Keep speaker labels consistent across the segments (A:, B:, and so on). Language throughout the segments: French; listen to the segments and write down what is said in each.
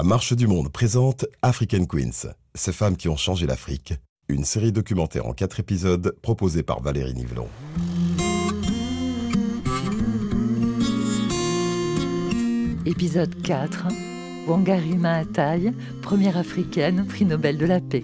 A: La Marche du Monde présente African Queens, ces femmes qui ont changé l'Afrique. Une série documentaire en quatre épisodes proposée par Valérie Nivelon.
B: Épisode 4. Wangari Maathai, première africaine, prix Nobel de la paix.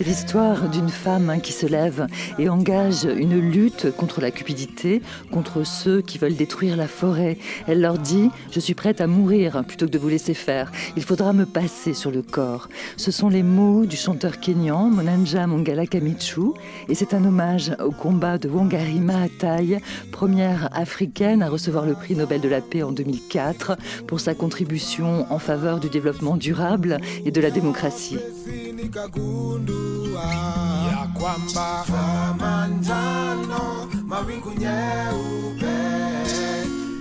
B: C'est l'histoire d'une femme qui se lève et engage une lutte contre la cupidité, contre ceux qui veulent détruire la forêt. Elle leur dit Je suis prête à mourir plutôt que de vous laisser faire. Il faudra me passer sur le corps. Ce sont les mots du chanteur kényan Monanja Mongala Kamechu et c'est un hommage au combat de Wangari Maathai, première africaine à recevoir le prix Nobel de la paix en 2004 pour sa contribution en faveur du développement durable et de la démocratie. Ya kwamba manjano mawingu nyeupe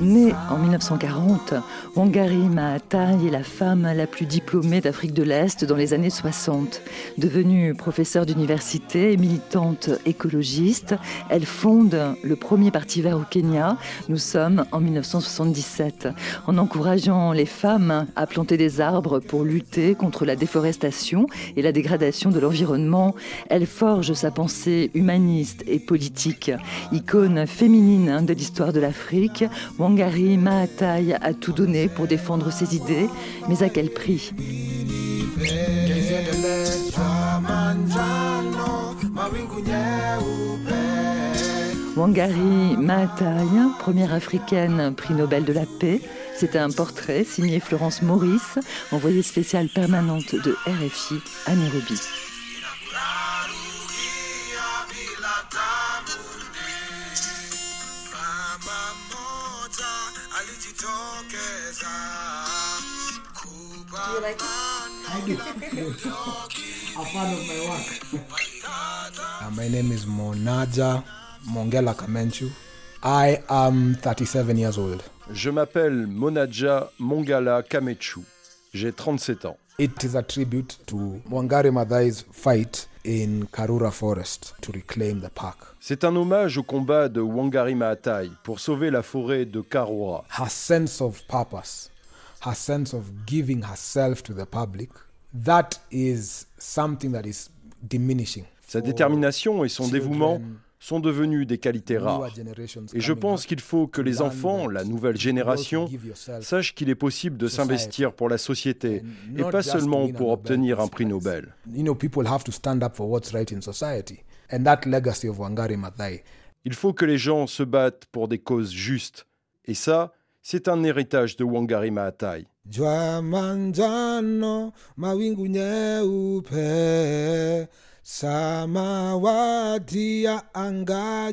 B: Née en 1940, Wangari Maathai est la femme la plus diplômée d'Afrique de l'Est dans les années 60. Devenue professeure d'université et militante écologiste, elle fonde le premier parti vert au Kenya. Nous sommes en 1977. En encourageant les femmes à planter des arbres pour lutter contre la déforestation et la dégradation de l'environnement, elle forge sa pensée humaniste et politique. Icône féminine de l'histoire de l'Afrique, Wangari Maathai a tout donné pour défendre ses idées, mais à quel prix? Wangari Maathai, première africaine prix Nobel de la paix, c'est un portrait signé Florence Maurice, envoyée spéciale permanente de RFI à Nairobi.
C: You like it? I do. a fan of my work. uh, my name is Monaja Mongela Kamenchu. I am 37 years old.
D: Je m'appelle Monaja Mongala Kamechu. J'ai 37 ans.
C: It is a tribute to Wangari Maathai's fight in Karura Forest to reclaim the park.
D: C'est un hommage au combat de Wangari Maathai pour sauver la forêt de Karura.
C: Her sense of purpose her sense of giving herself to the public, that is something that is diminishing.
D: Sa détermination et son dévouement sont devenus des qualités rares. Et je pense qu'il faut que les enfants, la nouvelle génération, sachent qu'il est possible de s'investir pour la société et pas seulement pour obtenir un prix Nobel. Il faut que les gens se battent pour des causes justes. Et ça, c'est un héritage de Wangari Maathai. Samawati ya anga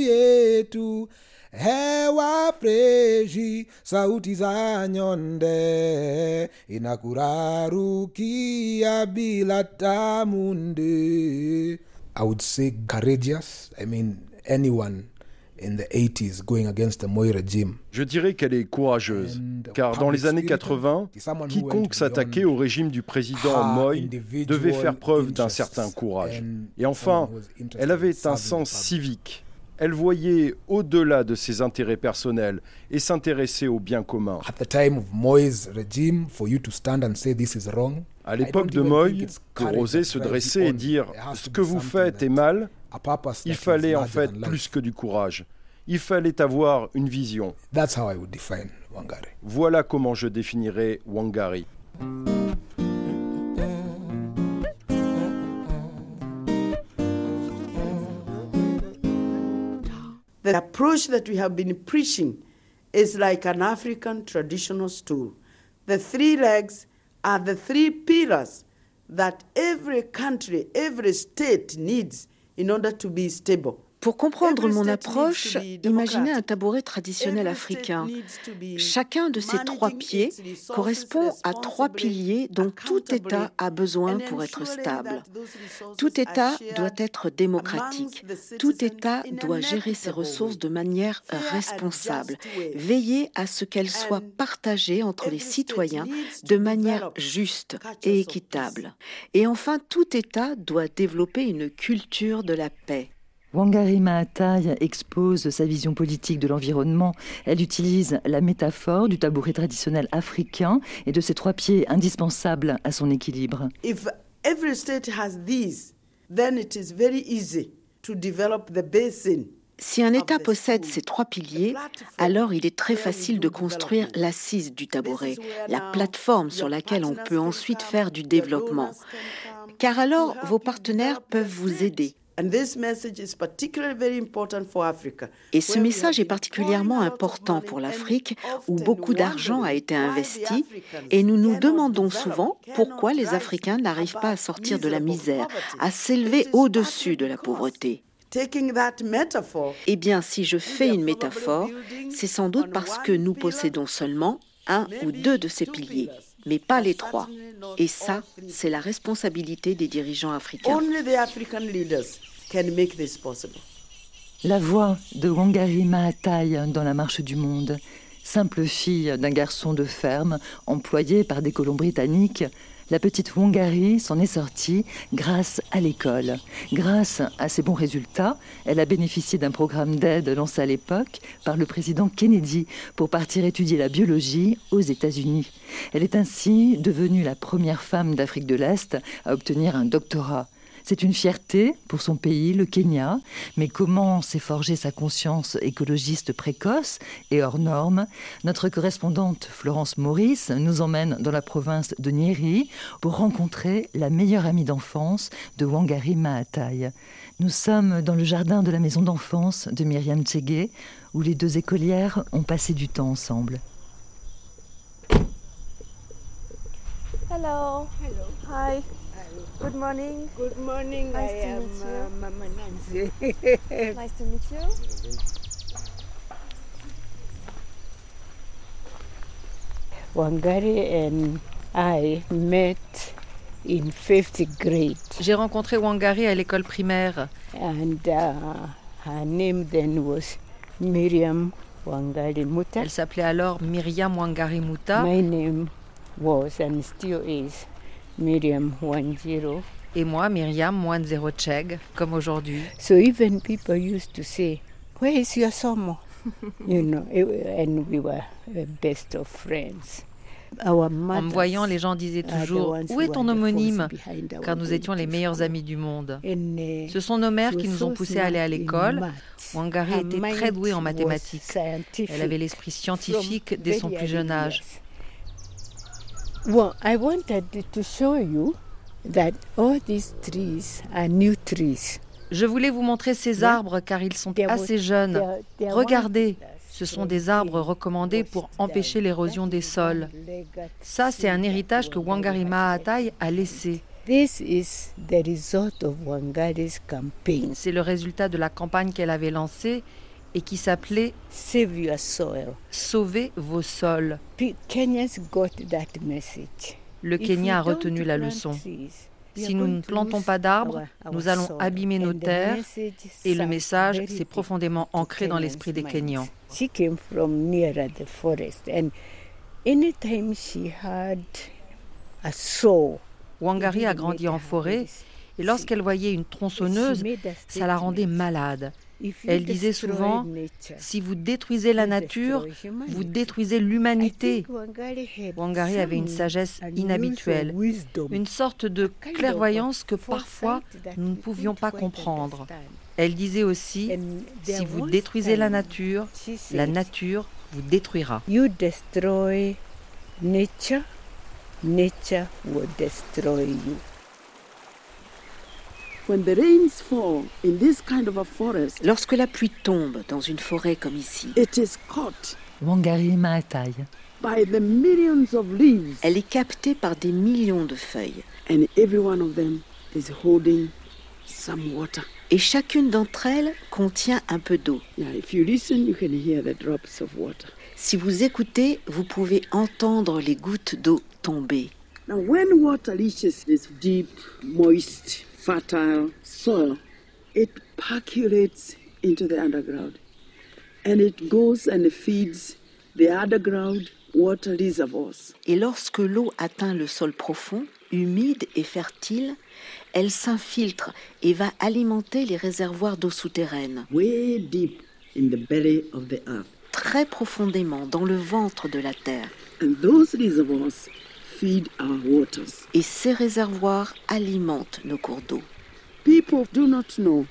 D: yetu. Hewa sauti za nyonde. Inakurarukia bila tamunde i would say courageous i mean anyone je dirais qu'elle est courageuse, car dans les années 80, quiconque s'attaquait au régime du président Moy devait faire preuve d'un certain courage. Et enfin, elle avait un sens civique. Elle voyait au-delà de ses intérêts personnels et s'intéressait au bien commun. À l'époque de Moy, pour oser se dresser et dire ce que vous faites est mal, il fallait en fait plus que du courage. Il fallait avoir une vision. Voilà comment je définirais Wangari.
E: The approach that we have been preaching is like an African traditional stool. The three legs are the three pillars that every country, every state needs in order to be stable.
F: Pour comprendre mon approche, imaginez un tabouret traditionnel africain. Chacun de ces trois pieds correspond à trois piliers dont tout État a besoin pour être stable. Tout État doit être démocratique. Tout État doit gérer ses ressources de manière responsable, veiller à ce qu'elles soient partagées entre les citoyens de manière juste et équitable. Et enfin, tout État doit développer une culture de la paix.
B: Wangari Maathai expose sa vision politique de l'environnement. Elle utilise la métaphore du tabouret traditionnel africain et de ses trois pieds indispensables à son équilibre.
E: If every state has these, then it is very easy to develop the basin
F: si un État possède ces trois piliers, alors il est très facile de construire l'assise du tabouret, la plateforme sur laquelle on peut ensuite faire du développement. Car alors vos partenaires peuvent vous aider. Et ce message est particulièrement important pour l'Afrique, où beaucoup d'argent a été investi, et nous nous demandons souvent pourquoi les Africains n'arrivent pas à sortir de la misère, à s'élever au-dessus de la pauvreté. Eh bien, si je fais une métaphore, c'est sans doute parce que nous possédons seulement un ou deux de ces piliers, mais pas les trois. Et ça, c'est la responsabilité des dirigeants africains.
B: La voix de Wangari Maathai dans la marche du monde, simple fille d'un garçon de ferme employé par des colons britanniques, la petite Wangari s'en est sortie grâce à l'école. Grâce à ses bons résultats, elle a bénéficié d'un programme d'aide lancé à l'époque par le président Kennedy pour partir étudier la biologie aux États-Unis. Elle est ainsi devenue la première femme d'Afrique de l'Est à obtenir un doctorat. C'est une fierté pour son pays, le Kenya, mais comment s'est forgée sa conscience écologiste précoce et hors norme? Notre correspondante Florence Maurice nous emmène dans la province de Nyeri pour rencontrer la meilleure amie d'enfance de Wangari Maathai. Nous sommes dans le jardin de la maison d'enfance de Myriam Tchege, où les deux écolières ont passé du temps ensemble.
G: Hello. Hello. Hi. Good morning.
E: Good morning.
G: Nice
E: I
G: to
E: am
G: meet you.
E: uh, Mama Nancy.
G: Nice to meet you.
E: Wangari and I met in fifth grade.
H: J'ai rencontré Wangari à l'école primaire.
E: And uh, her name then was Miriam Wangari Muta.
H: Elle s'appelait alors Myriam Wangari Muta.
E: My name was and still is Miriam Wanjiro.
H: Et moi, Myriam Wanzero Cheg, comme aujourd'hui.
E: So even people used to say, Where is your Somo? you know, and we were best of friends.
H: en me voyant, les gens disaient toujours Où est ton homonyme Car nous étions les meilleurs amis du monde.
E: Uh,
H: Ce sont nos mères qui nous ont poussés à aller à l'école. Wangari était très douée en mathématiques. Elle avait l'esprit scientifique dès son plus jeune âge.
E: Well, I wanted to show you that all these trees are new trees.
H: Je voulais vous montrer ces arbres car ils sont assez jeunes. Regardez, ce sont des arbres recommandés pour empêcher l'érosion des sols. Ça, c'est un héritage que Wangari Maathai a laissé.
E: C'est
H: le résultat de la campagne qu'elle avait lancée et qui s'appelait
E: Save your soil.
H: Sauvez vos sols.
E: got that message.
H: Le Kenya a retenu la leçon. Si nous ne plantons pas d'arbres, nous allons abîmer nos terres et le message s'est profondément ancré dans l'esprit des Kenyans.
E: She came from near the forest and anytime she had a saw,
H: Wangari a grandi en forêt et lorsqu'elle voyait une tronçonneuse, ça la rendait malade. Elle disait souvent, si vous détruisez la nature, vous détruisez l'humanité. Wangari avait une sagesse inhabituelle, une sorte de clairvoyance que parfois nous ne pouvions pas comprendre. Elle disait aussi, si vous détruisez la nature, la nature vous détruira.
E: Nature, nature will destroy.
F: Lorsque la pluie tombe dans une forêt comme ici,
B: Wangari Maathai.
F: Elle est captée par des millions de feuilles. Et chacune d'entre elles contient un peu d'eau. Si vous écoutez, vous pouvez entendre les gouttes d'eau tomber.
E: Now, when water reaches this deep, moist, fertile soil, it percolates into the underground and it goes and feeds the underground water reservoirs.
F: Et lorsque l'eau atteint le sol profond, humide et fertile, elle s'infiltre et va alimenter les réservoirs d'eau souterraine.
E: Way deep in the belly of the earth.
F: Très profondément dans le ventre de la terre.
E: And those reservoirs.
F: Et ces réservoirs alimentent nos cours d'eau.
E: People do not know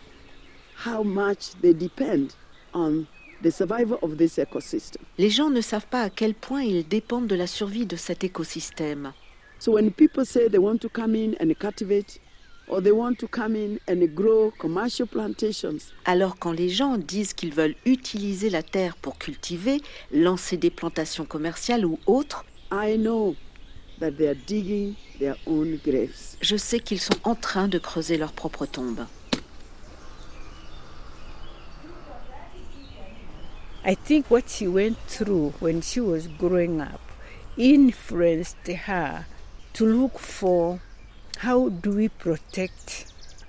E: how much they depend on the survival of this ecosystem.
F: Les gens ne savent pas à quel point ils dépendent de la survie de cet écosystème.
E: So when people say they want to come in and cultivate or they want to come in and grow commercial plantations.
F: Alors quand les gens disent qu'ils veulent utiliser la terre pour cultiver, lancer des plantations commerciales ou autres,
E: I know
F: je sais qu'ils sont en train de creuser leur propre tombe.
B: I think what she went through when she was growing up influenced her to look for how do we protect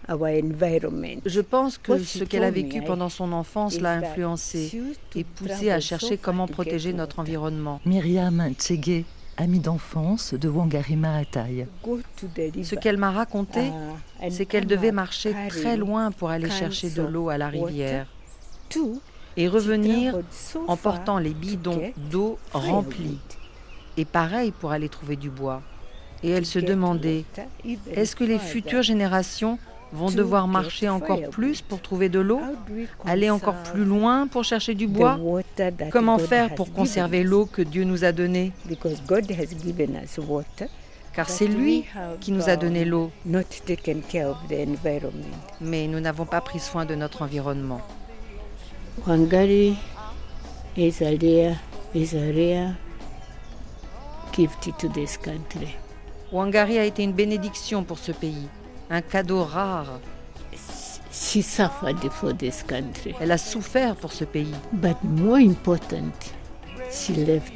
B: our environment.
H: Je pense que ce qu'elle a vécu pendant son enfance l'a influencée et poussée à chercher comment protéger notre environnement.
B: Myriam Tsege, amie d'enfance de Wangari Maathai.
H: Ce qu'elle m'a raconté, c'est qu'elle devait marcher très loin pour aller chercher de l'eau à la rivière et revenir en portant les bidons d'eau remplis. Et pareil pour aller trouver du bois. Et elle se demandait, est-ce que les futures générations vont devoir marcher encore plus pour trouver de l'eau, aller encore plus loin pour chercher du bois. Comment faire pour conserver l'eau que Dieu nous a donnée? Car c'est lui qui nous a donné l'eau. Mais nous n'avons pas pris soin de notre environnement.
B: Wangari a
H: été une bénédiction pour ce pays, un cadeau rare.
B: She suffered for this country.
H: Elle a souffert pour ce pays.
B: But more important, she left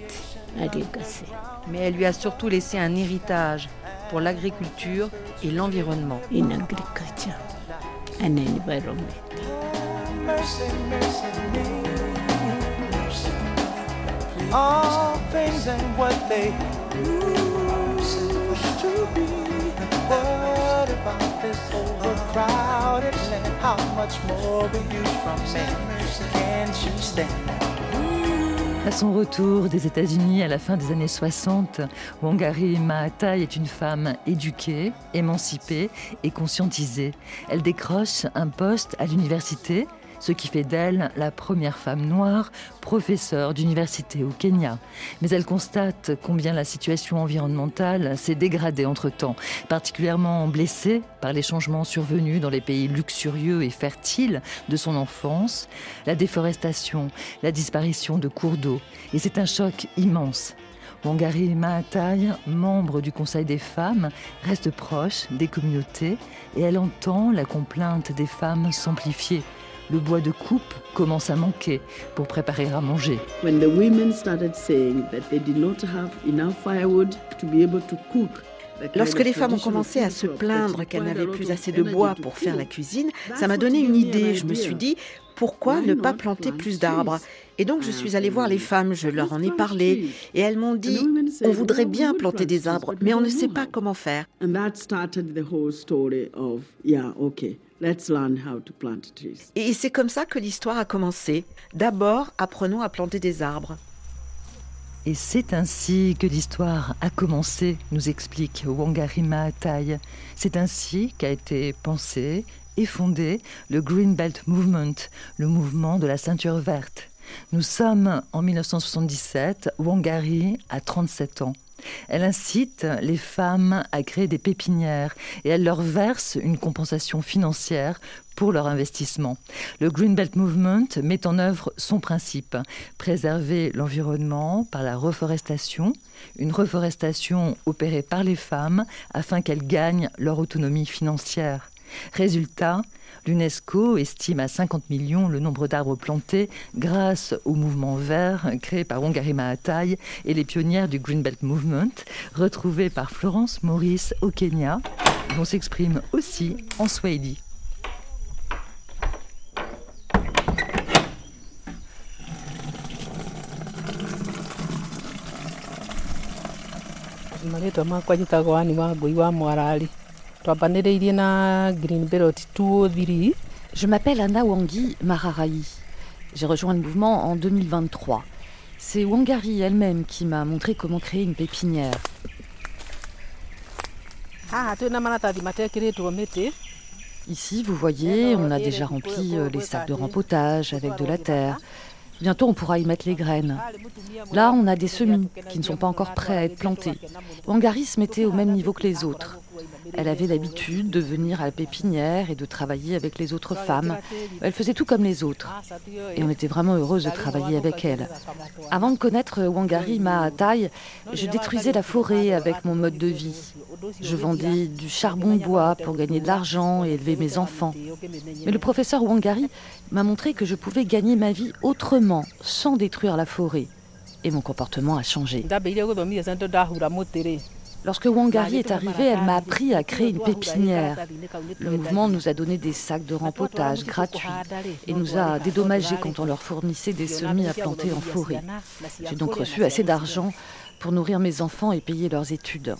B: a legacy.
H: Mais elle lui a surtout laissé un héritage pour l'agriculture et l'environnement.
B: In agriculture and environment. Mercy, mercy, mercy. All things and what they À son retour des États-Unis à la fin des années 60, Wangari Maathai est une femme éduquée, émancipée et conscientisée. Elle décroche un poste à l'université ce qui fait d'elle la première femme noire professeure d'université au Kenya. Mais elle constate combien la situation environnementale s'est dégradée entre-temps, particulièrement blessée par les changements survenus dans les pays luxurieux et fertiles de son enfance, la déforestation, la disparition de cours d'eau. Et c'est un choc immense. Wangari Maathai, membre du Conseil des femmes, reste proche des communautés et elle entend la complainte des femmes s'amplifier le bois de coupe commence à manquer pour préparer à manger.
F: Lorsque les femmes ont commencé à se plaindre qu'elles n'avaient plus assez de bois pour faire la cuisine, ça m'a donné une idée. Je me suis dit, pourquoi ne pas planter plus d'arbres? Et donc je suis allée voir les femmes, je leur en ai parlé, et elles m'ont dit, on voudrait bien planter des arbres, mais on ne sait pas comment faire. Et c'est comme ça que l'histoire a commencé. D'abord, apprenons à planter des arbres.
B: Et c'est ainsi que l'histoire a commencé, nous explique Wangari Maathai. C'est ainsi qu'a été pensé et fondé le Green Belt Movement, le mouvement de la ceinture verte. Nous sommes en 1977, Wangari a 37 ans. Elle incite les femmes à créer des pépinières et elle leur verse une compensation financière pour leur investissement. Le Green Belt Movement met en œuvre son principe, préserver l'environnement par la reforestation, une reforestation opérée par les femmes afin qu'elles gagnent leur autonomie financière. Résultat, L'UNESCO estime à 50 millions le nombre d'arbres plantés grâce au mouvement vert créé par Wangari Maathai et les pionnières du Green Belt Movement, retrouvés par Florence Maurice au Kenya, dont s'exprime aussi en Swahili.
I: Je m'appelle Anna Wangi Mararai. J'ai rejoint le mouvement en 2023. C'est Wangari elle-même qui m'a montré comment créer une pépinière. Ici, vous voyez, on a déjà rempli euh, les sacs de rempotage avec de la terre. Bientôt, on pourra y mettre les graines. Là, on a des semis qui ne sont pas encore prêts à être plantés. Wangari se mettait au même niveau que les autres. Elle avait l'habitude de venir à la pépinière et de travailler avec les autres femmes. Elle faisait tout comme les autres. Et on était vraiment heureuse de travailler avec elle. Avant de connaître Wangari Maatai, je détruisais la forêt avec mon mode de vie. Je vendais du charbon bois pour gagner de l'argent et élever mes enfants. Mais le professeur Wangari m'a montré que je pouvais gagner ma vie autrement, sans détruire la forêt. Et mon comportement a changé. Lorsque Wangari est arrivée, elle m'a appris à créer une pépinière. Le mouvement nous a donné des sacs de rempotage gratuits et nous a dédommagés quand on leur fournissait des semis à planter en forêt. J'ai donc reçu assez d'argent pour nourrir mes enfants et payer leurs études.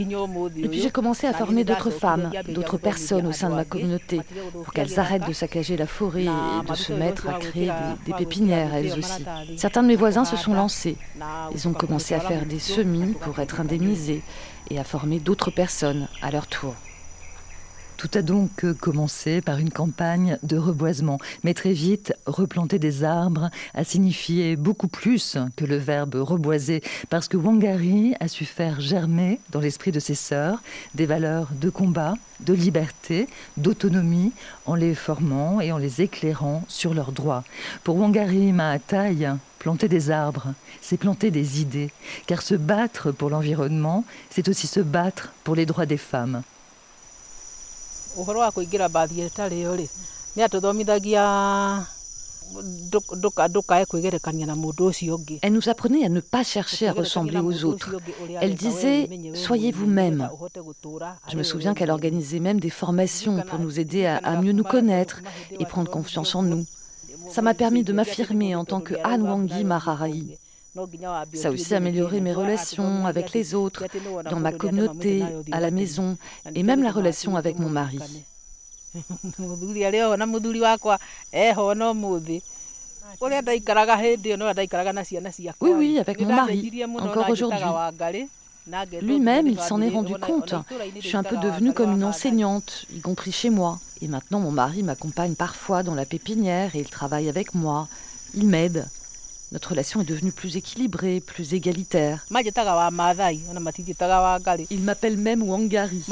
I: Et puis j'ai commencé à former d'autres femmes, d'autres personnes au sein de ma communauté, pour qu'elles arrêtent de saccager la forêt et de se mettre à créer des, des pépinières elles aussi. Certains de mes voisins se sont lancés. Ils ont commencé à faire des semis pour être indemnisés et à former d'autres personnes à leur tour.
B: Tout a donc commencé par une campagne de reboisement, mais très vite, replanter des arbres a signifié beaucoup plus que le verbe reboiser, parce que Wangari a su faire germer dans l'esprit de ses sœurs des valeurs de combat, de liberté, d'autonomie, en les formant et en les éclairant sur leurs droits. Pour Wangari Maatai, planter des arbres, c'est planter des idées, car se battre pour l'environnement, c'est aussi se battre pour les droits des femmes.
I: Elle nous apprenait à ne pas chercher à ressembler aux autres. Elle disait Soyez vous-même. Je me souviens qu'elle organisait même des formations pour nous aider à, à mieux nous connaître et prendre confiance en nous. Ça m'a permis de m'affirmer en tant que Anne Wangi Mararai. Ça a aussi amélioré mes relations avec les autres, dans ma communauté, à la maison, et même la relation avec mon mari. Oui, oui, avec mon mari, encore aujourd'hui. Lui-même, il s'en est rendu compte. Je suis un peu devenue comme une enseignante, y compris chez moi. Et maintenant, mon mari m'accompagne parfois dans la pépinière et il travaille avec moi. Il m'aide. Notre relation est devenue plus équilibrée, plus égalitaire. Il m'appelle même Wangari.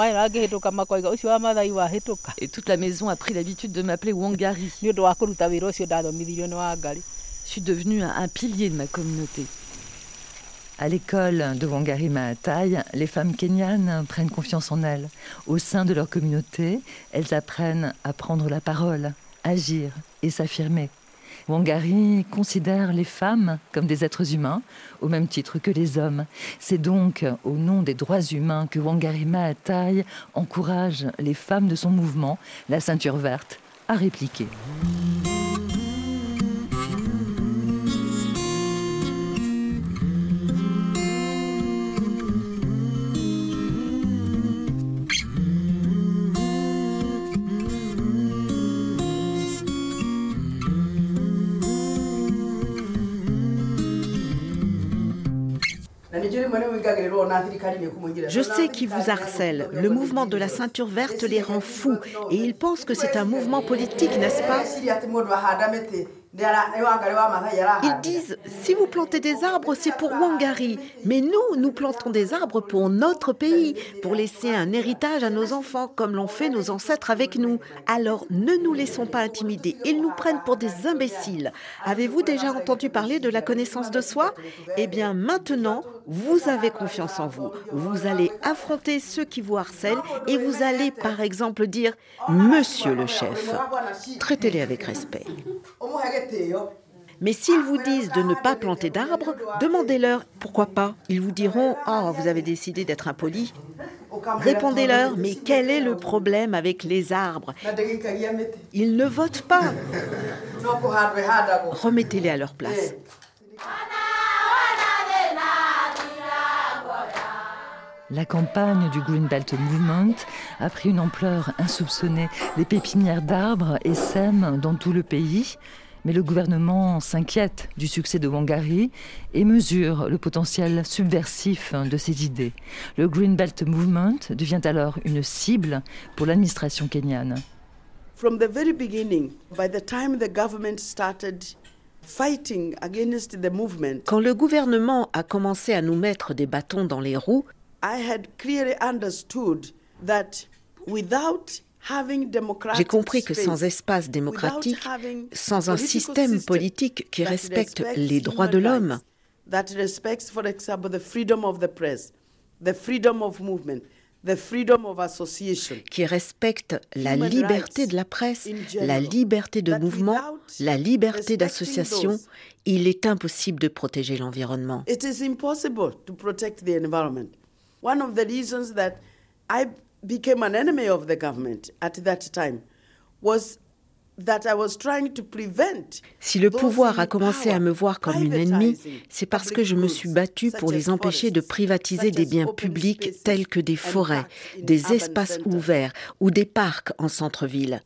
I: Et toute la maison a pris l'habitude de m'appeler Wangari. Je suis devenue un pilier de ma communauté.
B: À l'école de Wangari Maatai, les femmes kenyanes prennent confiance en elles. Au sein de leur communauté, elles apprennent à prendre la parole, agir et s'affirmer. Wangari considère les femmes comme des êtres humains, au même titre que les hommes. C'est donc au nom des droits humains que Wangari Maatai encourage les femmes de son mouvement, la ceinture verte, à répliquer.
E: Je sais qui vous harcèle. Le mouvement de la ceinture verte les rend fous et ils pensent que c'est un mouvement politique, n'est-ce pas
F: Ils disent, si vous plantez des arbres, c'est pour Wangari. Mais nous, nous plantons des arbres pour notre pays, pour laisser un héritage à nos enfants, comme l'ont fait nos ancêtres avec nous. Alors ne nous laissons pas intimider. Ils nous prennent pour des imbéciles. Avez-vous déjà entendu parler de la connaissance de soi? Eh bien maintenant, vous avez confiance en vous. Vous allez affronter ceux qui vous harcèlent et vous allez par exemple dire Monsieur le chef. Traitez-les avec respect. Mais s'ils vous disent de ne pas planter d'arbres, demandez-leur pourquoi pas. Ils vous diront Oh, vous avez décidé d'être impoli. Répondez-leur Mais quel est le problème avec les arbres? Ils ne votent pas. Remettez-les à leur place.
B: La campagne du Green Belt Movement a pris une ampleur insoupçonnée. Les pépinières d'arbres essaiment dans tout le pays. Mais le gouvernement s'inquiète du succès de Wangari et mesure le potentiel subversif de ses idées. Le Green Belt Movement devient alors une cible pour l'administration kenyane.
E: From the very beginning, by the time the government started fighting against the movement,
F: quand le gouvernement a commencé à nous mettre des bâtons dans les roues, j'ai compris que sans espace démocratique, sans un système politique qui respecte les droits de l'homme, qui respecte la liberté de la presse, la liberté de mouvement, la liberté d'association, il est impossible de protéger l'environnement.
E: Became an enemy of the government at that time was
F: Si le pouvoir a commencé à me voir comme une ennemie, c'est parce que je me suis battue pour les empêcher de privatiser des biens publics tels que des forêts, des espaces ouverts ou des parcs en centre-ville.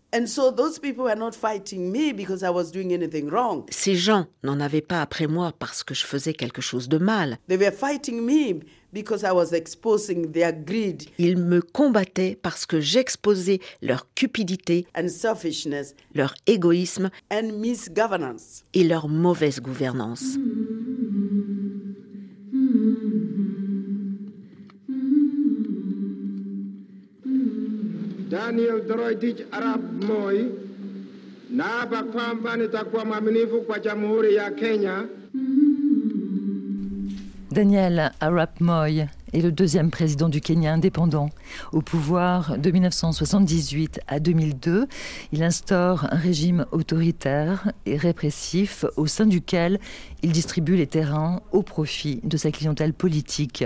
F: Ces gens n'en avaient pas après moi parce que je faisais quelque chose de mal. Ils me combattaient parce que j'exposais leur cupidité, leur égoïsme et leur mauvaise gouvernance. Daniel Doroitich Arab Moi. Naapa kwamba nitakuwa mwaminifu kwa Jamhuri ya Kenya
B: Daniel Arap Moy est le deuxième président du Kenya indépendant. Au pouvoir de 1978 à 2002, il instaure un régime autoritaire et répressif au sein duquel il distribue les terrains au profit de sa clientèle politique.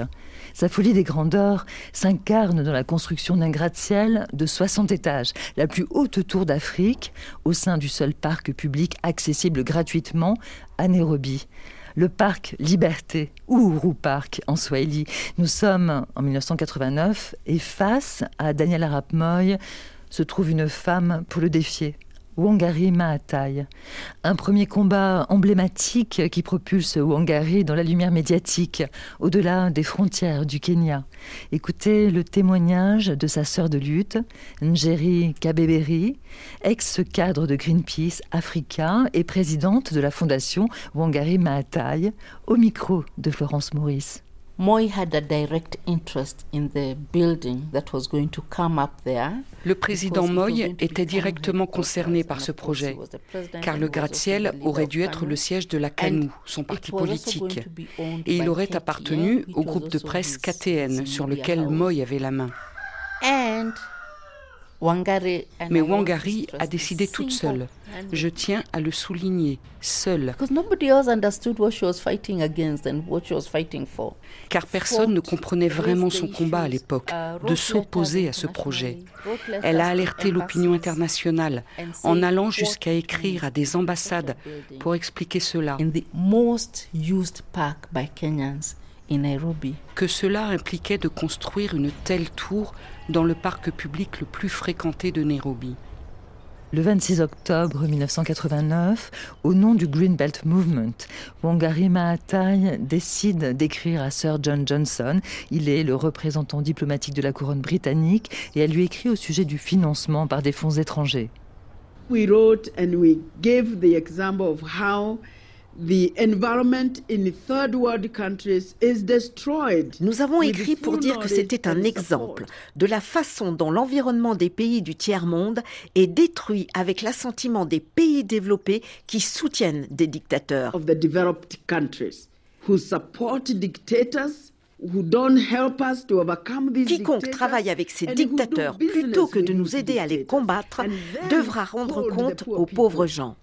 B: Sa folie des grandeurs s'incarne dans la construction d'un gratte-ciel de 60 étages, la plus haute tour d'Afrique, au sein du seul parc public accessible gratuitement à Nairobi le parc Liberté, ou Park en Swahili. Nous sommes en 1989 et face à Daniel Arap Moy se trouve une femme pour le défier. Wangari Maatai. Un premier combat emblématique qui propulse Wangari dans la lumière médiatique, au-delà des frontières du Kenya. Écoutez le témoignage de sa sœur de lutte, Njeri Kabeberi, ex-cadre de Greenpeace Africa et présidente de la fondation Wangari Maatai, au micro de Florence Maurice.
J: Moi had a direct interest in the building that was going to come up there.
K: Le président Moy était directement concerné par ce projet, car le gratte-ciel aurait dû être le siège de la CANU, son parti politique, et il aurait appartenu au groupe de presse KTN sur lequel Moy avait la main. Mais Wangari a décidé toute seule. Je tiens à le souligner, seule. Car personne ne comprenait vraiment son combat à l'époque, uh, de s'opposer à ce projet. Elle a alerté l'opinion internationale en allant jusqu'à écrire à des ambassades pour expliquer cela. Que cela impliquait de construire une telle tour dans le parc public le plus fréquenté de Nairobi.
B: Le 26 octobre 1989, au nom du Green Belt Movement, Wangari Maatai décide d'écrire à Sir John Johnson. Il est le représentant diplomatique de la couronne britannique et elle lui écrit au sujet du financement par des fonds étrangers.
E: We wrote and we gave the example of how
F: nous avons écrit pour dire que c'était un exemple de la façon dont l'environnement des pays du tiers-monde est détruit avec l'assentiment des pays développés qui soutiennent des dictateurs. Quiconque travaille avec ces dictateurs plutôt que de nous aider à les combattre devra rendre compte aux pauvres gens.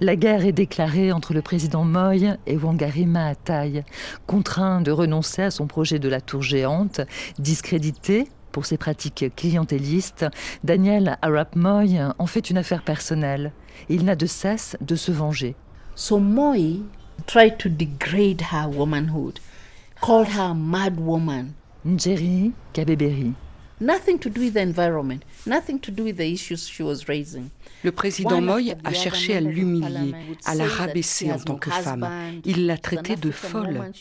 B: La guerre est déclarée entre le président Moy et Wangari Maathai. Contraint de renoncer à son projet de la tour géante, discrédité pour ses pratiques clientélistes, Daniel Arap Moy en fait une affaire personnelle. Il n'a de cesse de se venger.
J: So Moy tried to degrade her womanhood, called her mad woman.
B: Njeri Kabeberi.
J: Nothing to do with the environment, nothing to do with the issues she was raising.
K: Le président Moy a cherché à l'humilier, à la rabaisser en tant que femme. Il l'a traitée de folle.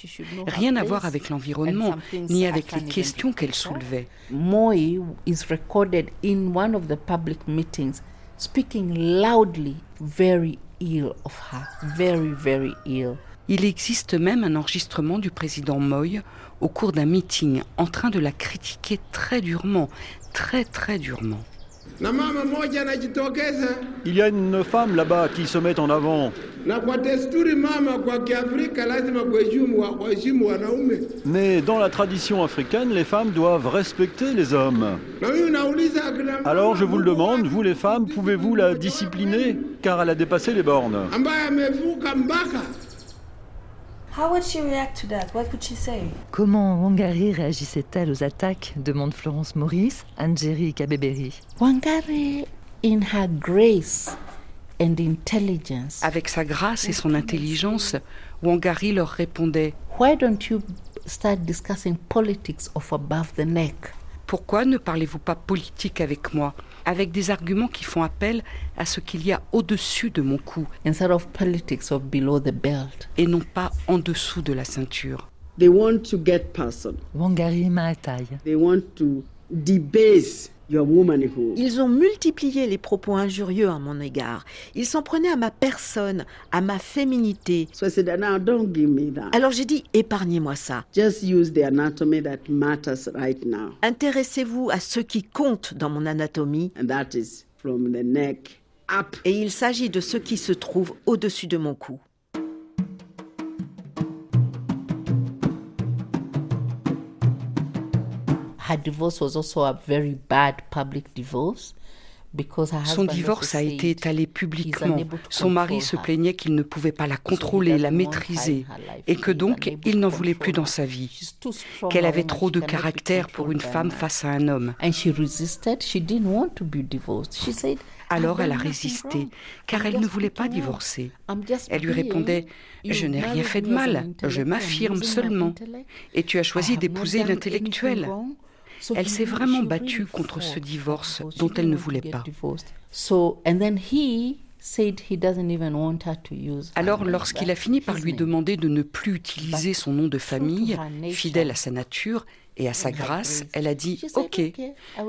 K: Rien à voir avec l'environnement, ni avec les questions qu'elle soulevait.
J: Moy is recorded in one of the public meetings speaking loudly very ill of her, very very ill.
K: Il existe même un enregistrement du président Moy au cours d'un meeting en train de la critiquer très durement, très très durement.
D: Il y a une femme là-bas qui se met en avant. Mais dans la tradition africaine, les femmes doivent respecter les hommes. Alors je vous le demande, vous les femmes, pouvez-vous la discipliner? Car elle a dépassé les bornes
B: Comment Wangari réagissait-elle aux attaques? demande Florence Maurice, Anjeri Kabeberi.
J: Wangari, in her grace and intelligence,
K: Avec sa grâce et son intelligence, Wangari leur répondait.
J: Why don't you start discussing politics of above the neck?
K: Pourquoi ne parlez-vous pas politique avec moi? Avec des arguments qui font appel à ce qu'il y a au-dessus de mon cou
J: Instead of politics of below the belt.
K: et non pas en dessous de la ceinture.
E: They want to get person. They want to debase
F: ils ont multiplié les propos injurieux à mon égard. Ils s'en prenaient à ma personne, à ma féminité. Alors j'ai dit, épargnez-moi ça. Intéressez-vous à ce qui compte dans mon anatomie. Et il s'agit de ce qui se trouve au-dessus de mon cou.
K: Son divorce a été étalé publiquement. Son mari se plaignait qu'il ne pouvait pas la contrôler, la maîtriser, et que donc il n'en voulait plus dans sa vie, qu'elle avait trop de caractère pour une femme face à un homme. Alors elle a résisté, car elle ne voulait pas divorcer. Elle lui répondait Je n'ai rien fait de mal, je m'affirme seulement. Et tu as choisi d'épouser l'intellectuel. Elle s'est vraiment battue contre ce divorce dont elle ne voulait pas. Alors, lorsqu'il a fini par lui demander de ne plus utiliser son nom de famille, fidèle à sa nature et à sa grâce, elle a dit Ok,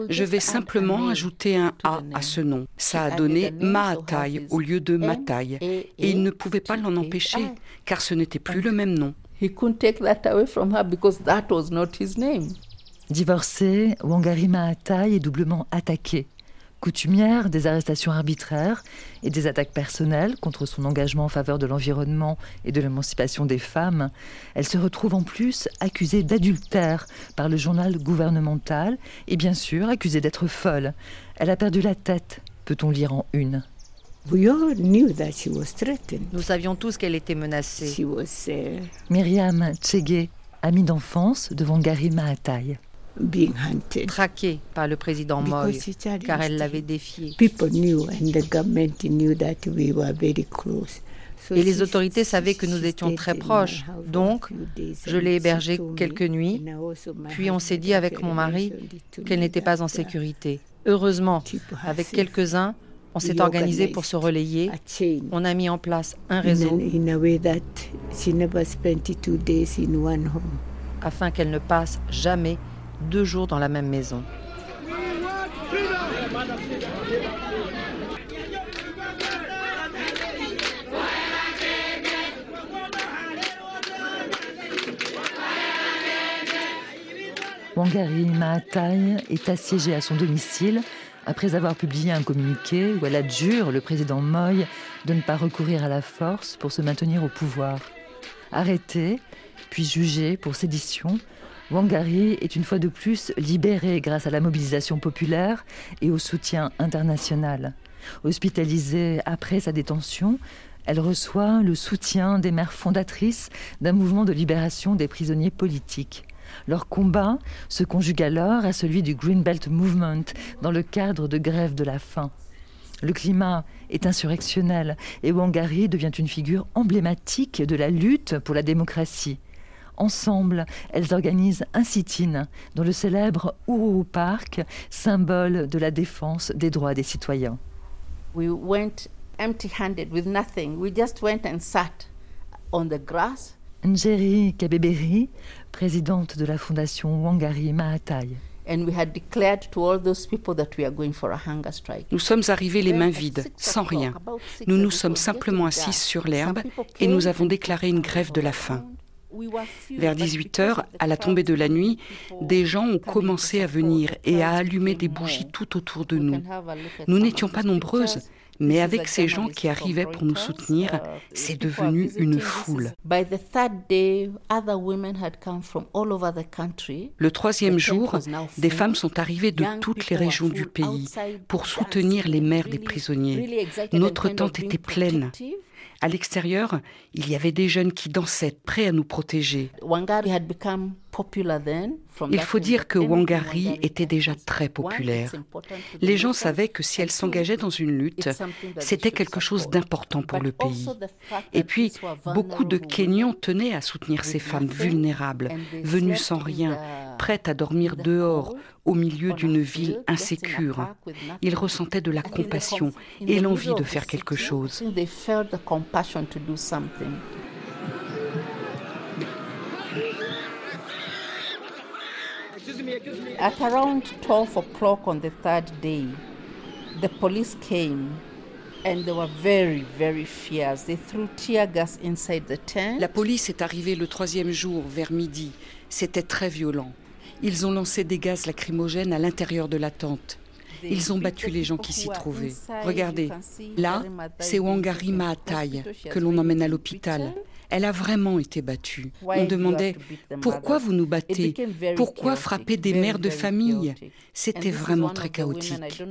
K: je vais simplement ajouter un A à ce nom. Ça a donné Maatai au lieu de Matai, et il ne pouvait pas l'en empêcher, car ce n'était plus le même nom.
B: Divorcée, Wangari Maathai est doublement attaquée. Coutumière des arrestations arbitraires et des attaques personnelles contre son engagement en faveur de l'environnement et de l'émancipation des femmes, elle se retrouve en plus accusée d'adultère par le journal gouvernemental et bien sûr accusée d'être folle. Elle a perdu la tête, peut-on lire en une.
H: Nous savions tous qu'elle était menacée.
B: Uh, Myriam Tchege, amie d'enfance de Wangari Maathai
H: traquée par le président Moy, car elle l'avait défié. Et les autorités savaient que nous étions très proches. Donc, je l'ai hébergée quelques nuits. Puis on s'est dit avec mon mari qu'elle n'était pas en sécurité. Heureusement, avec quelques-uns, on s'est organisé pour se relayer. On a mis en place un réseau afin qu'elle ne passe jamais deux jours dans la même maison.
B: Wangari Maathai est assiégée à son domicile après avoir publié un communiqué où elle adjure le président Moy de ne pas recourir à la force pour se maintenir au pouvoir. Arrêtée, puis jugée pour sédition, Wangari est une fois de plus libérée grâce à la mobilisation populaire et au soutien international. Hospitalisée après sa détention, elle reçoit le soutien des mères fondatrices d'un mouvement de libération des prisonniers politiques. Leur combat se conjugue alors à celui du Green Belt Movement dans le cadre de grèves de la faim. Le climat est insurrectionnel et Wangari devient une figure emblématique de la lutte pour la démocratie. Ensemble, elles organisent un sit-in dans le célèbre Uhuru Park, symbole de la défense des droits des citoyens.
J: We went empty-handed with nothing. We just went and sat on the grass.
B: Njeri Kabeberi, présidente de la fondation Wangari Maathai.
K: Nous sommes arrivés les mains vides, sans rien. Nous nous sommes simplement assis sur l'herbe et nous avons déclaré une grève de la faim. Vers 18 heures, à la tombée de la nuit, des gens ont commencé à venir et à allumer des bougies tout autour de nous. Nous n'étions pas nombreuses, mais avec ces gens qui arrivaient pour nous soutenir, c'est devenu une foule. Le troisième jour, des femmes sont arrivées de toutes les régions du pays pour soutenir les mères des prisonniers. Notre tente était pleine. À l'extérieur, il y avait des jeunes qui dansaient, prêts à nous protéger. Il faut dire que Wangari était déjà très populaire. Les gens savaient que si elle s'engageait dans une lutte, c'était quelque chose d'important pour le pays. Et puis, beaucoup de Kenyans tenaient à soutenir ces femmes vulnérables, venues sans rien, prêtes à dormir dehors, au milieu d'une ville insécure. Ils ressentaient de la compassion et l'envie de faire quelque chose.
J: At around 12 o'clock on the third day, the police came and they were very, very fierce. They threw tear gas inside the tent.
K: La police est arrivée le troisième jour vers midi. C'était très violent. Ils ont lancé des gaz lacrymogènes à l'intérieur de la tente. Ils ont battu les gens qui s'y trouvaient. Regardez, là, c'est Wangari Maatai que l'on emmène à l'hôpital. Elle a vraiment été battue. On demandait pourquoi vous nous battez? Pourquoi frapper des mères de famille? C'était vraiment très chaotique.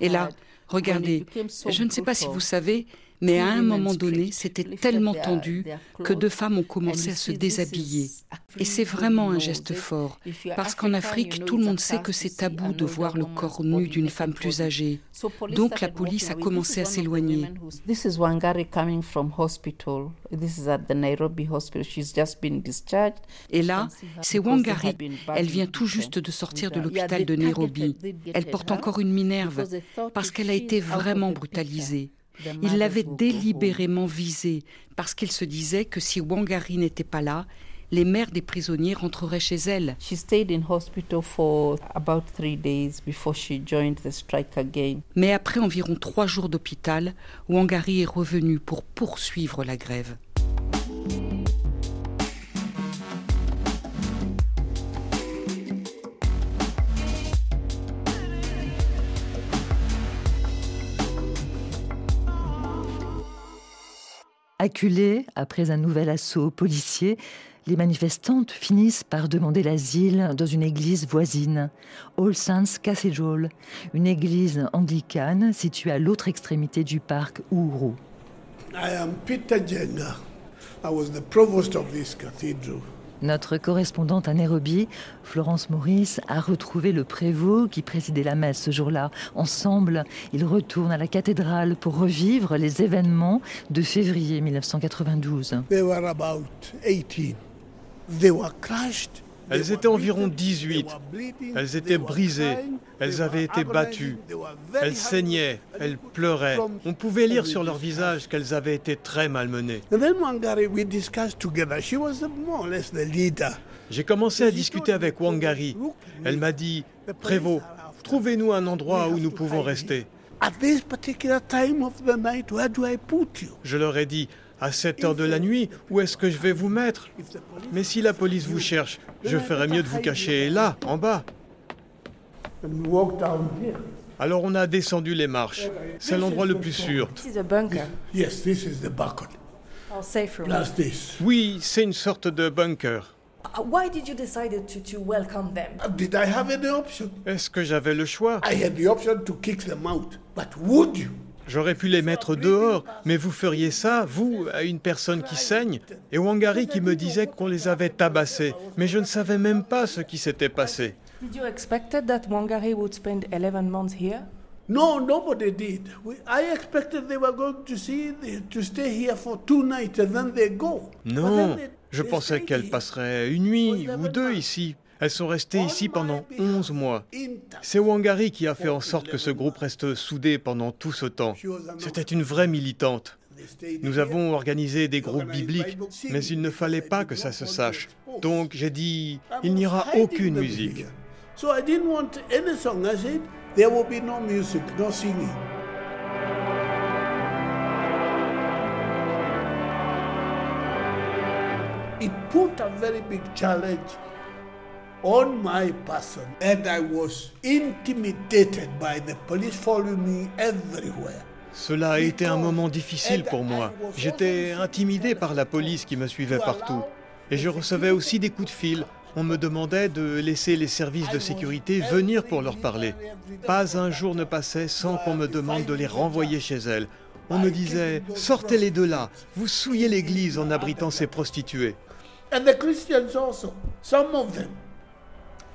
K: Et là, regardez, je ne sais pas si vous savez, mais à un moment donné, c'était tellement tendu que deux femmes ont commencé à se déshabiller. Et c'est vraiment un geste fort, parce qu'en Afrique, tout le monde sait que c'est tabou de voir le corps nu d'une femme plus âgée. Donc la police a commencé à s'éloigner. Et là, c'est Wangari. Elle vient tout juste de sortir de l'hôpital de Nairobi. Elle porte encore une minerve parce qu'elle a été vraiment brutalisée. Il l'avait délibérément visée parce qu'il se disait que si Wangari n'était pas là, les mères des prisonniers rentreraient chez elle. Mais après environ trois jours d'hôpital, Wangari est revenue pour poursuivre la grève.
B: Acculées après un nouvel assaut policier, les manifestantes finissent par demander l'asile dans une église voisine, All Saints Cathedral, une église anglicane située à l'autre extrémité du parc Uhuru. I am Peter Jenga. I was the provost of this cathedral. Notre correspondante à Nairobi, Florence Maurice, a retrouvé le prévôt qui présidait la messe ce jour-là. Ensemble, ils retournent à la cathédrale pour revivre les événements de février 1992. They were about 18.
D: They were crushed elles étaient environ 18. Elles étaient brisées. Elles avaient été battues. Elles saignaient. Elles pleuraient. On pouvait lire sur leur visage qu'elles avaient été très malmenées. J'ai commencé à discuter avec Wangari. Elle m'a dit, Prévost, trouvez-nous un endroit où nous pouvons rester. Je leur ai dit,
L: À 7 heures de la nuit, où est-ce que je vais vous mettre? Mais si la police vous cherche, je ferais mieux de vous cacher là, en bas. Alors on a descendu les marches. C'est l'endroit le plus sûr. Oui, c'est une sorte de bunker.
M: Why did you decide to, to welcome them?
N: Did I have any option?
L: Est-ce que j'avais le choix? J'aurais pu les mettre dehors, mais vous feriez ça, vous, à une personne qui saigne Et Wangari qui me disait qu'on les avait tabassés, mais je ne savais même pas ce qui s'était passé.
M: Did you expect that Wangari would spend 11 months here?
N: No, nobody did. I expected they were going to see to stay here for two nights and then they go.
L: Non, je pensais qu'elles passeraient une nuit ou deux ici. Elles sont restées ici pendant 11 mois. C'est Wangari qui a fait en sorte que ce groupe reste soudé pendant tout ce temps. C'était une vraie militante. Nous avons organisé des groupes bibliques, mais il ne fallait pas que ça se sache. Donc j'ai dit, il n'y aura aucune musique.
N: It put a very big challenge on my person, and I was intimidated by the police following me everywhere.
L: Cela a été un moment difficile pour moi. J'étais intimidé par la police qui me suivait partout. Et je recevais aussi des coups de fil on me demandait de laisser les services de sécurité venir pour leur parler. Pas un jour ne passait sans qu'on me demande de les renvoyer chez elles. On me disait Sortez-les de là, vous souillez l'église en abritant ces prostituées.
N: And the Christians also, some of them,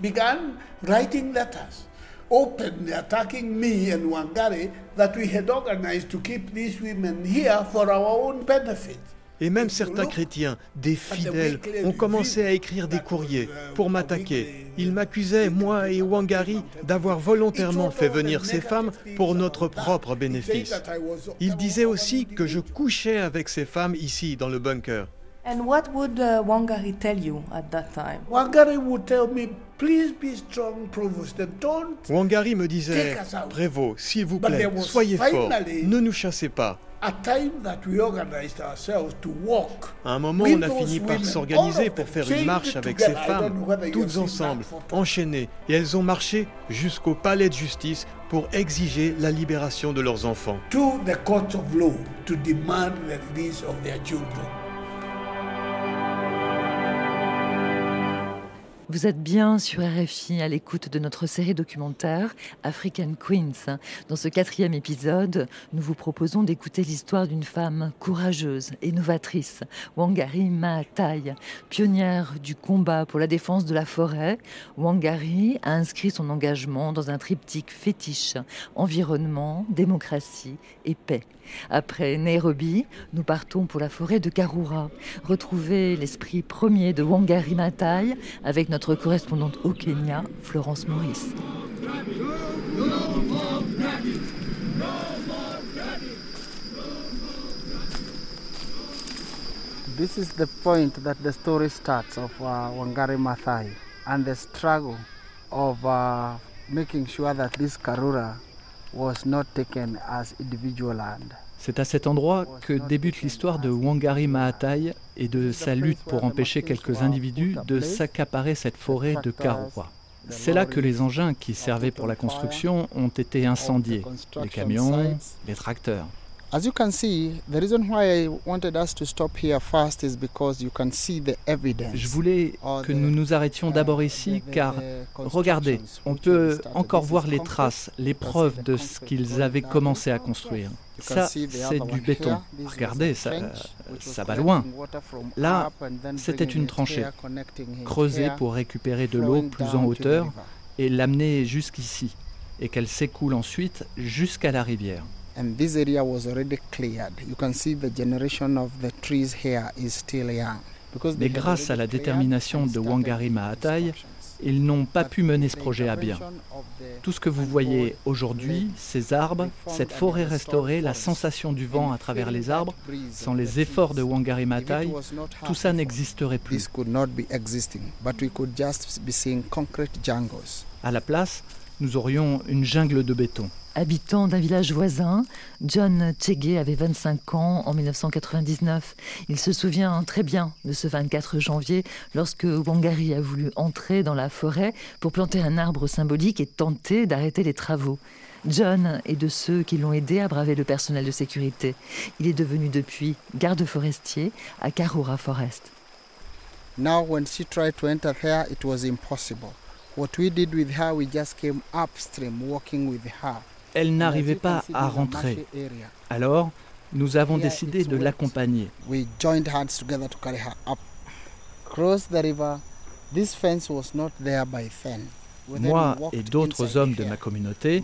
N: began writing letters openly attacking me and Wangari that we had organized to keep these women here for our own benefit.
L: Et même certains chrétiens, des fidèles, ont commencé à écrire des courriers pour m'attaquer. Ils m'accusaient, moi et Wangari, d'avoir volontairement fait venir ces femmes pour notre propre bénéfice. Ils disaient aussi que je couchais avec ces femmes ici, dans le bunker.
M: And what would uh, Wangari tell you at that time?
N: Wangari would tell me, please be strong, Provost, don't
L: Wangari me disait, Prévost, s'il vous plaît, soyez fort, ne nous chassez pas. À un moment, on a fini par s'organiser pour faire une marche avec ces femmes, toutes ensemble, enchaînées, et elles ont marché jusqu'au palais de justice pour exiger la libération de leurs enfants.
N: To the court of law to demand the release of their children.
B: Vous êtes bien sur RFI à l'écoute de notre série documentaire African Queens. Dans ce quatrième épisode, nous vous proposons d'écouter l'histoire d'une femme courageuse et novatrice, Wangari Maathai, pionnière du combat pour la défense de la forêt. Wangari a inscrit son engagement dans un triptyque fétiche environnement, démocratie et paix. Après Nairobi, nous partons pour la forêt de Karura, retrouver l'esprit premier de Wangari Maathai avec notre correspondante au Kenya, Florence Maurice.
O: This is the point that the story starts of uh, Wangari Maathai and the struggle of uh, making sure that this Karura
P: C'est à cet endroit que débute l'histoire de Wangari Maathai et de sa lutte pour empêcher quelques individus de s'accaparer cette forêt de Karura. C'est là que les engins qui servaient pour la construction ont été incendiés, les camions, les tracteurs.
O: As you can see, the reason why I wanted us to stop here first is because you can see the evidence.
P: Je voulais que nous nous arrêtions d'abord ici car regardez, on peut encore voir les traces, les preuves de ce qu'ils avaient commencé à construire. Ça, c'est du béton. Regardez, ça, ça va loin. Là, c'était une tranchée, creusée pour récupérer de l'eau plus en hauteur et l'amener jusqu'ici, et qu'elle s'écoule ensuite jusqu'à la rivière.
O: And this area was already cleared. You can see the generation of the trees here is still young.
P: Mais grâce à la détermination de Wangari Maathai, ils n'ont pas pu mener ce projet à bien. Tout ce que vous voyez aujourd'hui, ces arbres, cette forêt restaurée, la sensation du vent à travers les arbres, sans les efforts de Wangari Maathai, tout ça n'existerait plus. À la place, nous aurions une jungle de béton.
B: Habitant d'un village voisin, John Chege avait 25 ans en 1999. Il se souvient très bien de ce 24 janvier lorsque Wangari a voulu entrer dans la forêt pour planter un arbre symbolique et tenter d'arrêter les travaux. John est de ceux qui l'ont aidé à braver le personnel de sécurité. Il est devenu depuis garde forestier à Karura Forest.
O: Now when she tried to enter there it was impossible. What we did with her we just came upstream walking with her.
P: Elle n'arrivait pas à rentrer. Alors, nous avons décidé de l'accompagner. Moi et d'autres hommes de ma communauté,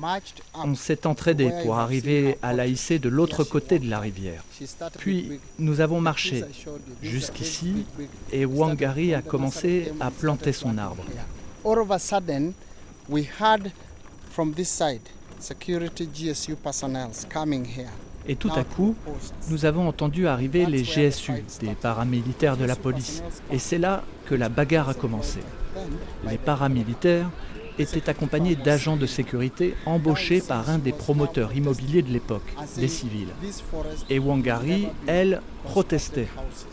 P: on s'est entraînés pour arriver à la hisser de l'autre côté de la rivière. Puis nous avons marché jusqu'ici et Wangari a commencé à planter son arbre.
O: All of a sudden, we heard from this side security GSU personnel coming here.
P: Et tout à coup, nous avons entendu arriver les GSU, des paramilitaires de la police. Et c'est là que la bagarre a commencé. Les paramilitaires étaient accompagnés d'agents de sécurité embauchés par un des promoteurs immobiliers de l'époque, des civils. Et Wangari, elle, protestait.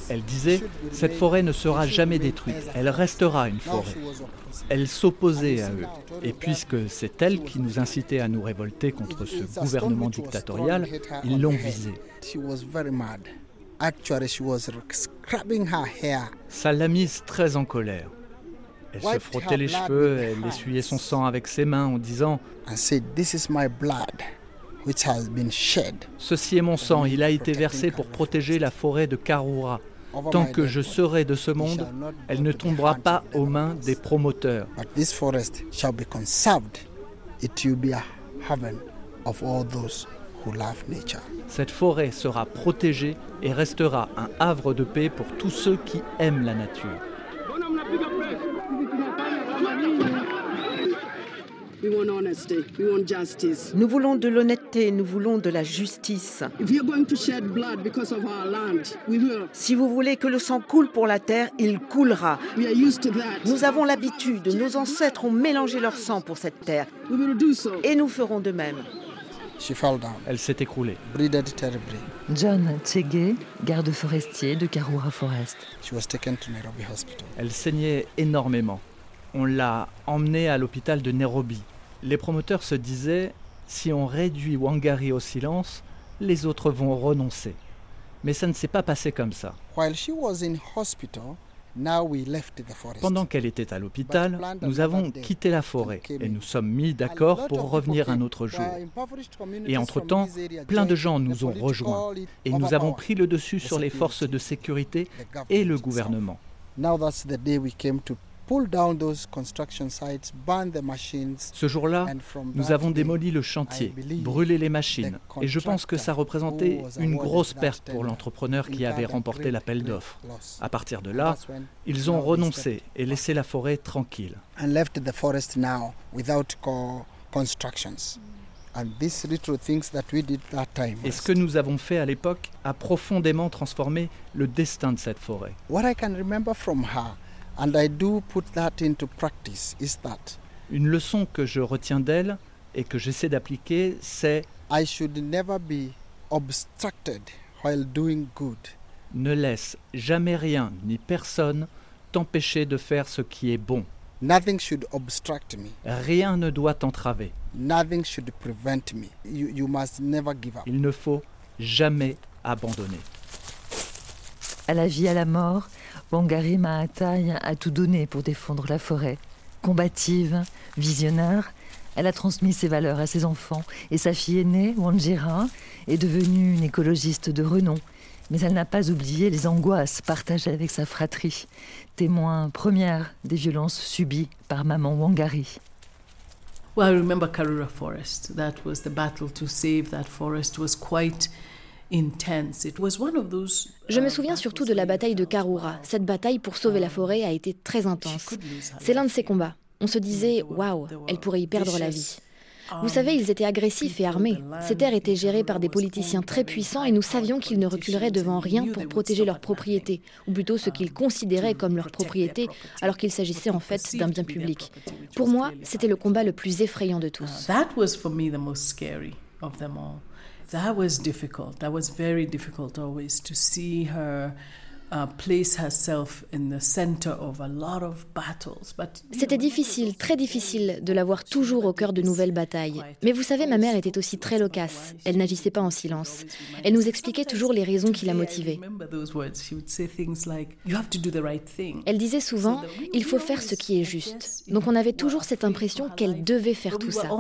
P: Elle disait Cette forêt ne sera jamais détruite, elle restera une forêt. Elle s'opposait à eux. Et puisque c'est elle qui nous incitait à nous révolter contre ce gouvernement dictatorial, ils l'ont visée. Ça l'a mise très en colère. Elle se frottait les cheveux, elle essuyait son sang avec ses mains en disant Ceci est mon sang, il a été versé pour protéger la forêt de Karura. Tant que je serai de ce monde, elle ne tombera pas aux mains des promoteurs. Cette forêt sera protégée et restera un havre de paix pour tous ceux qui aiment la nature.
F: Nous voulons de l'honnêteté, nous voulons de la justice. Si vous voulez que le sang coule pour la terre, il coulera. Nous avons l'habitude, nos ancêtres ont mélangé leur sang pour cette terre. Et nous ferons de même.
P: Elle s'est écroulée.
B: John Tsege, garde forestier de Karura Forest.
P: Elle saignait énormément. On l'a emmenée à l'hôpital de Nairobi. Les promoteurs se disaient si on réduit Wangari au silence, les autres vont renoncer. Mais ça ne s'est pas passé comme ça. Pendant qu'elle était à l'hôpital, nous avons quitté la forêt et nous sommes mis d'accord pour revenir un autre jour. Et entre-temps, plein de gens nous ont rejoints et nous avons pris le dessus sur les forces de sécurité et le gouvernement. Ce jour-là, nous avons démoli le chantier, brûlé les machines, et je pense que ça représentait une grosse perte pour l'entrepreneur qui avait remporté l'appel d'offres. À partir de là, ils ont renoncé et laissé la forêt tranquille. Et ce que nous avons fait à l'époque a profondément transformé le destin de cette forêt. Une leçon que je retiens d'elle et que j'essaie d'appliquer, c'est I should never be obstructed while doing good. Ne laisse jamais rien ni personne t'empêcher de faire ce qui est bon.
O: Nothing should obstruct me.
P: Rien ne doit t'entraver.
O: Nothing should prevent me. You, you must never give up.
P: Il ne faut jamais abandonner.
B: À la vie, à la mort, Wangari Maathai a tout donné pour défendre la forêt. Combative, visionnaire, elle a transmis ses valeurs à ses enfants et sa fille aînée, Wanjira, est devenue une écologiste de renom. Mais elle n'a pas oublié les angoisses partagées avec sa fratrie, témoin première des violences subies par maman Wangari.
Q: Well, I remember Karura Forest. That was the battle to save that forest was quite
R: je me souviens surtout de la bataille de Karura. Cette bataille pour sauver la forêt a été très intense. C'est l'un de ces combats. On se disait, waouh, elle pourrait y perdre la vie. Vous savez, ils étaient agressifs et armés. Ces terres étaient gérées par des politiciens très puissants et nous savions qu'ils ne reculeraient devant rien pour protéger leurs propriétés, ou plutôt ce qu'ils considéraient comme leur propriété, alors qu'il s'agissait en fait d'un bien public. Pour moi, c'était le combat le plus effrayant de tous.
Q: That was difficult. That was very difficult always to see her
R: c'était difficile, très difficile de la voir toujours au cœur de nouvelles batailles. Mais vous savez, ma mère était aussi très loquace. Elle n'agissait pas en silence. Elle nous expliquait toujours les raisons qui la motivaient. Elle disait souvent, il faut faire ce qui est juste. Donc on avait toujours cette impression qu'elle devait faire tout ça.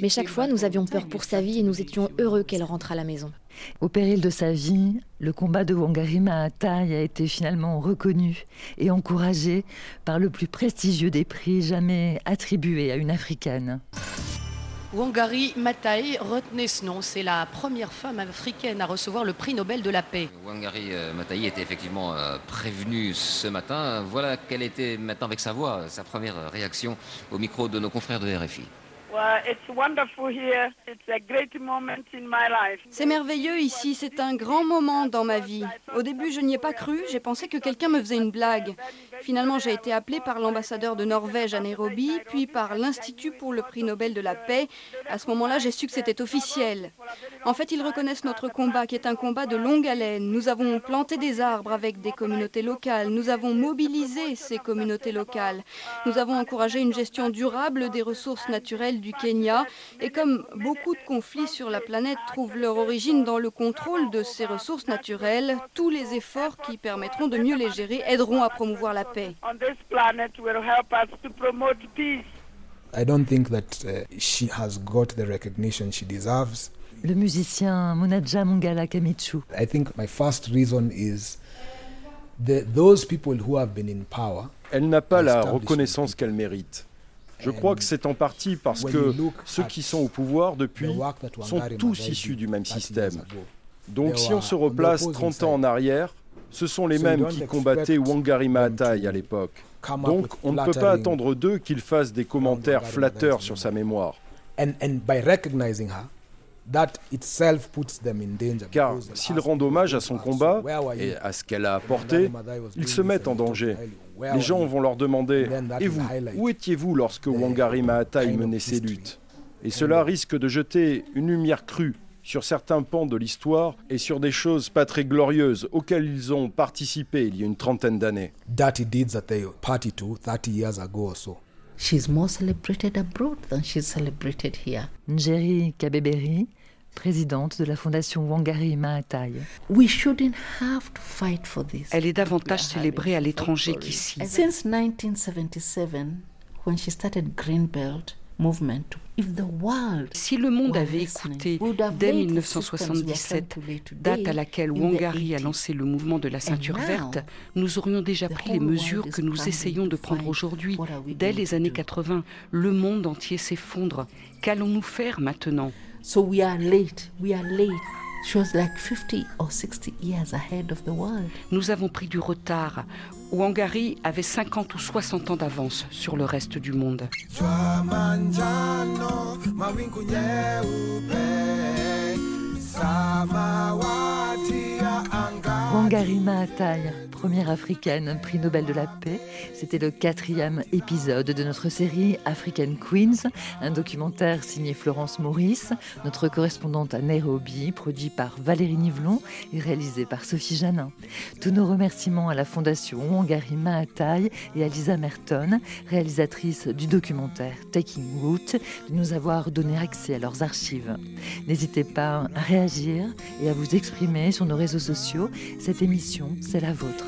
R: Mais chaque fois, nous avions peur pour sa vie et nous étions heureux qu'elle rentre à la maison.
B: Au péril de sa vie, le combat de Wangari Maathai a été finalement reconnu et encouragé par le plus prestigieux des prix jamais attribués à une africaine.
S: Wangari Maathai, retenez ce nom, c'est la première femme africaine à recevoir le prix Nobel de la paix.
T: Wangari euh, Maathai était effectivement euh, prévenue ce matin. Voilà quelle était maintenant avec sa voix, sa première réaction au micro de nos confrères de RFI.
U: C'est merveilleux ici, c'est un grand moment dans ma vie. Au début, je n'y ai pas cru, j'ai pensé que quelqu'un me faisait une blague. Finalement, j'ai été appelée par l'ambassadeur de Norvège à Nairobi, puis par l'Institut pour le prix Nobel de la paix. À ce moment-là, j'ai su que c'était officiel. En fait, ils reconnaissent notre combat, qui est un combat de longue haleine. Nous avons planté des arbres avec des communautés locales, nous avons mobilisé ces communautés locales, nous avons encouragé une gestion durable des ressources naturelles du Kenya. Et comme beaucoup de conflits sur la planète trouvent leur origine dans le contrôle de ces ressources naturelles, tous les efforts qui permettront de mieux les gérer aideront à promouvoir la paix.
C: I don't think that uh, she has got the recognition she deserves.
B: Le musicien Munaja Mungala Kamichu.
C: I think my first reason is the, those people who have been in power.
D: Elle n'a pas la reconnaissance qu'elle mérite. Je crois que c'est en partie parce que ceux qui sont au pouvoir depuis sont tous issus du même système. Donc si on se replace 30 ans en arrière, ce sont les mêmes qui combattaient Wangari Maathai à l'époque. Donc on ne peut pas attendre d'eux qu'ils fassent des commentaires flatteurs sur sa mémoire. Car s'ils rendent hommage à son combat et à ce qu'elle a apporté, ils se mettent en danger. Les gens vont leur demander Et vous, où étiez-vous lorsque Wangari Maathai menait ses luttes Et cela risque de jeter une lumière crue sur certains pans de l'histoire et sur des choses pas très glorieuses auxquelles ils ont participé il y a une trentaine d'années.
J: She's more celebrated abroad than she's celebrated here.
B: Njeri Kabeberi, présidente de la fondation Wangari Maathai.
J: We shouldn't have to fight for this.
K: Elle est davantage célébrée à l'étranger qu'ici.
J: Since 1977, when she started Greenbelt movement,
K: si le monde avait écouté dès 1977, date à laquelle Wangari a lancé le mouvement de la ceinture verte, nous aurions déjà pris les mesures que nous essayons de prendre aujourd'hui. Dès les années 80, le monde entier s'effondre. Qu'allons-nous faire maintenant? Nous avons pris du retard. Wangari avait 50 ou 60 ans d'avance sur le reste du monde.
B: Wangari Maathai, première africaine, prix Nobel de la paix. C'était le quatrième épisode de notre série African Queens, un documentaire signé Florence Maurice, notre correspondante à Nairobi, produit par Valérie Nivelon et réalisé par Sophie Janin. Tous nos remerciements à la Fondation Wangari Maathai et à Lisa Merton, réalisatrice du documentaire Taking Root, de nous avoir donné accès à leurs archives. N'hésitez pas à réagir et à vous exprimer sur nos réseaux sociaux. Cette émission, c'est la vôtre.